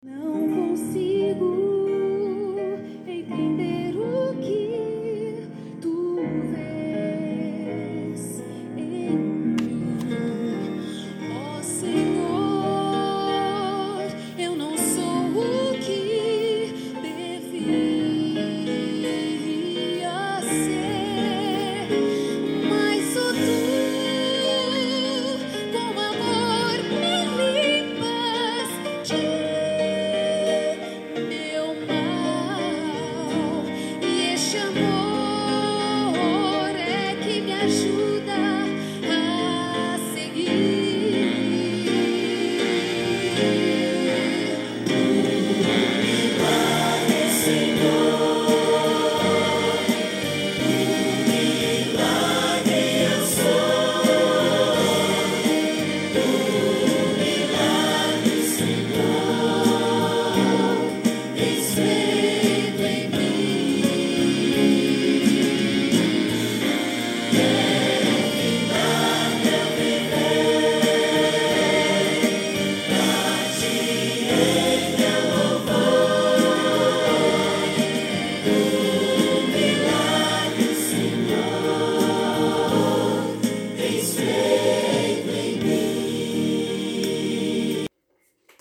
Não consigo.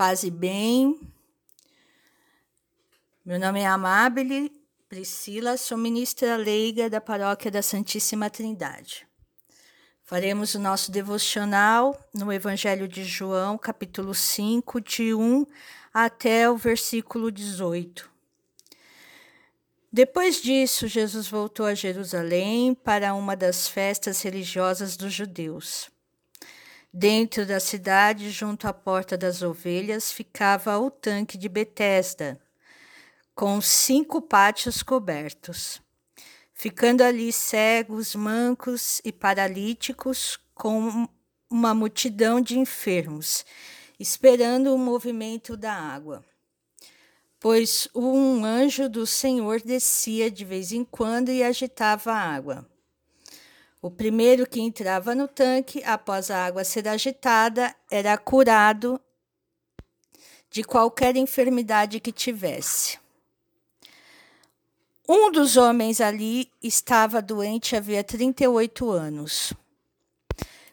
Paz e bem. Meu nome é Amabile Priscila, sou ministra leiga da Paróquia da Santíssima Trindade. Faremos o nosso devocional no Evangelho de João, capítulo 5, de 1 até o versículo 18. Depois disso, Jesus voltou a Jerusalém para uma das festas religiosas dos judeus. Dentro da cidade, junto à Porta das Ovelhas, ficava o tanque de Betesda, com cinco pátios cobertos. Ficando ali cegos, mancos e paralíticos, com uma multidão de enfermos, esperando o movimento da água. Pois um anjo do Senhor descia de vez em quando e agitava a água. O primeiro que entrava no tanque, após a água ser agitada, era curado de qualquer enfermidade que tivesse. Um dos homens ali estava doente havia 38 anos.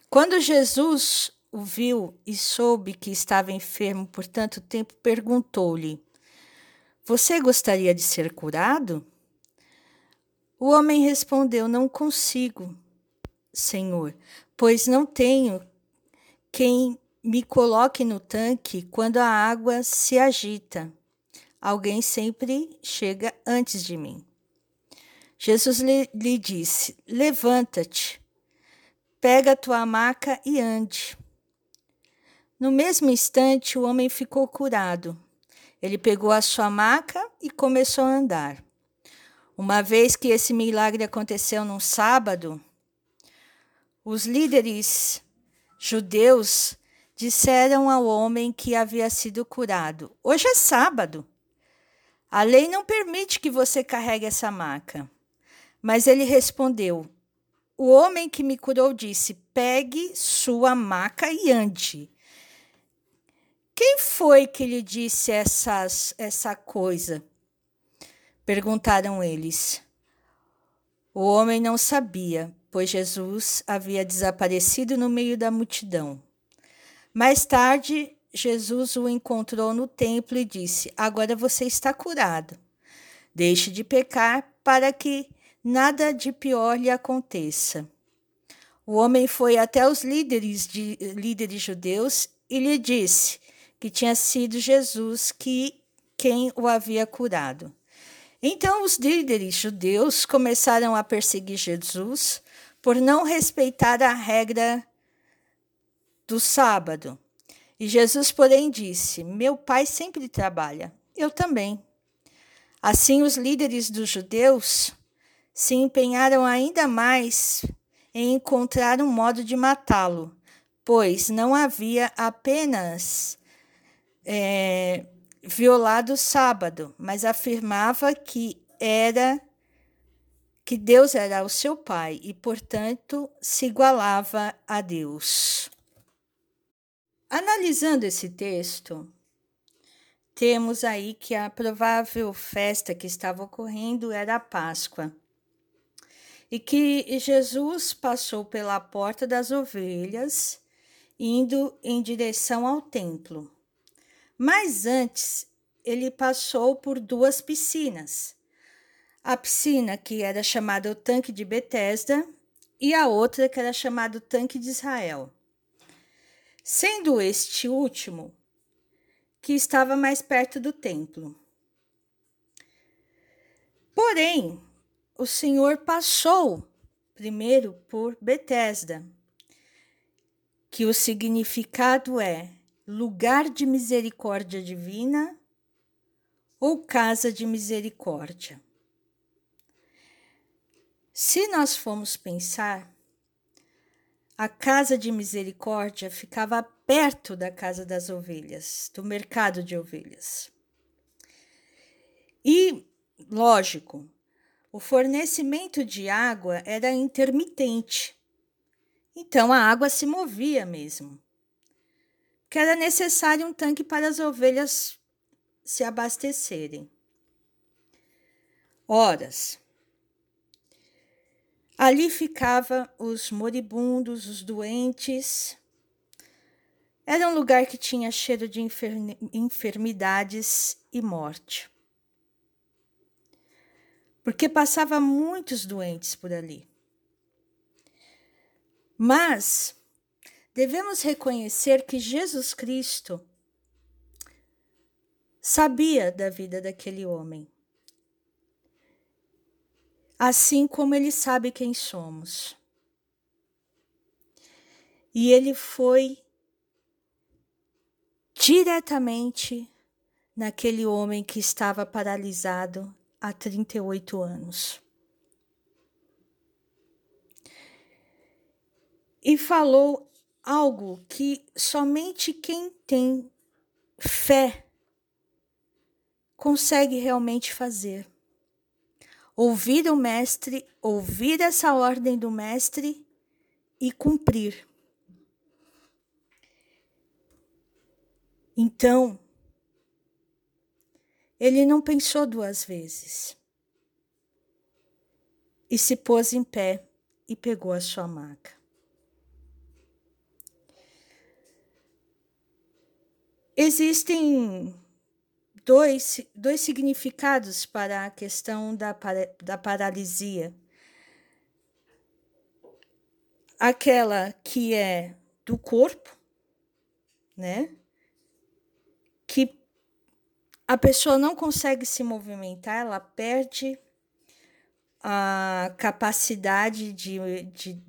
Quando Jesus o viu e soube que estava enfermo por tanto tempo, perguntou-lhe: Você gostaria de ser curado? O homem respondeu: Não consigo Senhor, pois não tenho quem me coloque no tanque quando a água se agita. Alguém sempre chega antes de mim. Jesus lhe, lhe disse: Levanta-te, pega a tua maca e ande. No mesmo instante, o homem ficou curado. Ele pegou a sua maca e começou a andar. Uma vez que esse milagre aconteceu num sábado, os líderes judeus disseram ao homem que havia sido curado: Hoje é sábado. A lei não permite que você carregue essa maca. Mas ele respondeu: O homem que me curou disse: Pegue sua maca e ande. Quem foi que lhe disse essas, essa coisa? Perguntaram eles. O homem não sabia, pois Jesus havia desaparecido no meio da multidão. Mais tarde, Jesus o encontrou no templo e disse: Agora você está curado. Deixe de pecar para que nada de pior lhe aconteça. O homem foi até os líderes, de, líderes judeus e lhe disse que tinha sido Jesus que quem o havia curado. Então os líderes judeus começaram a perseguir Jesus por não respeitar a regra do sábado. E Jesus, porém, disse: Meu pai sempre trabalha, eu também. Assim, os líderes dos judeus se empenharam ainda mais em encontrar um modo de matá-lo, pois não havia apenas é, violado o sábado, mas afirmava que era que Deus era o seu pai e, portanto, se igualava a Deus. Analisando esse texto, temos aí que a provável festa que estava ocorrendo era a Páscoa. E que Jesus passou pela porta das ovelhas, indo em direção ao templo. Mas antes, ele passou por duas piscinas. A piscina que era chamada o Tanque de Betesda e a outra que era chamada o Tanque de Israel. Sendo este último que estava mais perto do templo. Porém, o Senhor passou primeiro por Betesda, que o significado é lugar de misericórdia divina ou casa de misericórdia. Se nós formos pensar, a casa de misericórdia ficava perto da casa das ovelhas, do mercado de ovelhas. E, lógico, o fornecimento de água era intermitente. Então a água se movia mesmo. Que era necessário um tanque para as ovelhas se abastecerem. Horas. Ali ficavam os moribundos, os doentes. Era um lugar que tinha cheiro de enfermidades e morte. Porque passava muitos doentes por ali. Mas devemos reconhecer que Jesus Cristo sabia da vida daquele homem assim como ele sabe quem somos. E ele foi diretamente naquele homem que estava paralisado há 38 anos. E falou algo que somente quem tem fé consegue realmente fazer ouvir o Mestre, ouvir essa ordem do Mestre e cumprir. Então, ele não pensou duas vezes e se pôs em pé e pegou a sua maca. Existem dois, dois significados para a questão da, da paralisia. Aquela que é do corpo, né? Que a pessoa não consegue se movimentar, ela perde a capacidade de, de,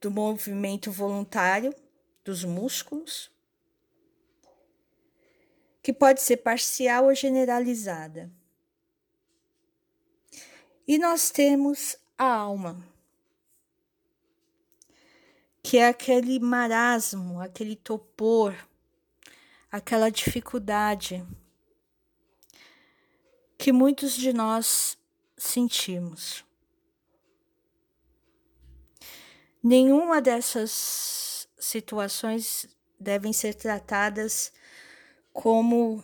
do movimento voluntário dos músculos que pode ser parcial ou generalizada. E nós temos a alma, que é aquele marasmo, aquele topor, aquela dificuldade que muitos de nós sentimos. Nenhuma dessas situações devem ser tratadas como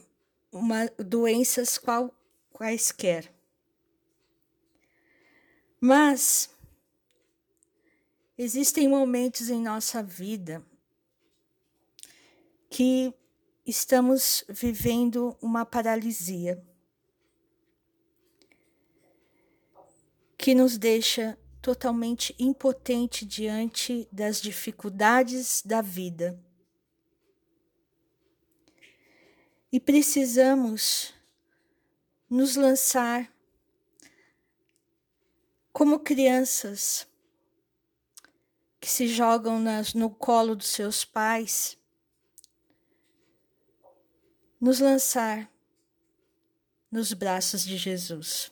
uma, doenças qual, quaisquer. Mas existem momentos em nossa vida que estamos vivendo uma paralisia que nos deixa totalmente impotente diante das dificuldades da vida. E precisamos nos lançar como crianças que se jogam nas, no colo dos seus pais, nos lançar nos braços de Jesus.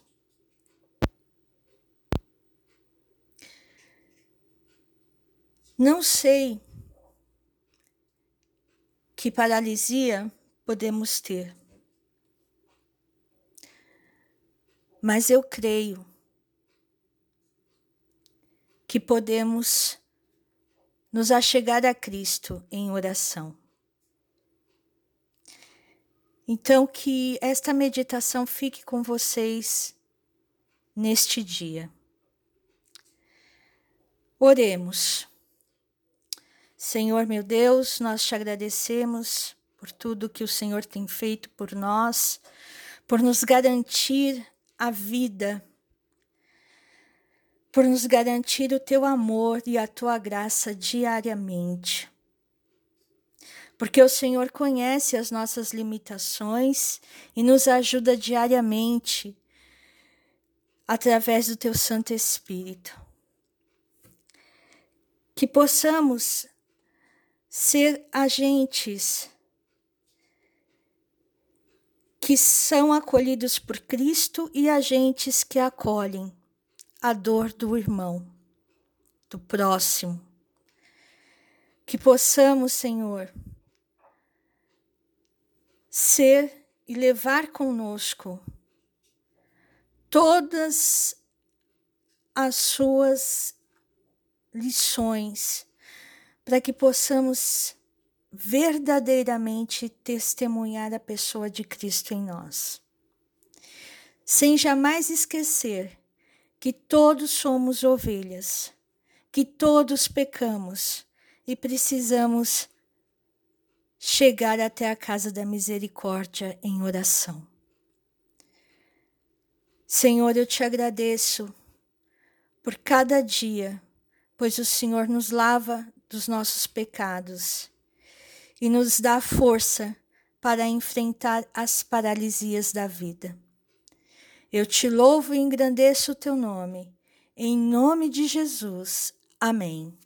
Não sei que paralisia podemos ter. Mas eu creio que podemos nos achegar a Cristo em oração. Então, que esta meditação fique com vocês neste dia. Oremos. Senhor meu Deus, nós te agradecemos por tudo que o Senhor tem feito por nós, por nos garantir a vida, por nos garantir o teu amor e a tua graça diariamente porque o Senhor conhece as nossas limitações e nos ajuda diariamente através do teu Santo Espírito. Que possamos ser agentes que são acolhidos por Cristo e agentes que acolhem a dor do irmão, do próximo. Que possamos, Senhor, ser e levar conosco todas as suas lições para que possamos verdadeiramente testemunhar a pessoa de Cristo em nós. Sem jamais esquecer que todos somos ovelhas, que todos pecamos e precisamos chegar até a casa da misericórdia em oração. Senhor, eu te agradeço por cada dia, pois o Senhor nos lava dos nossos pecados e nos dá força para enfrentar as paralisias da vida. Eu te louvo e engrandeço o teu nome. Em nome de Jesus. Amém.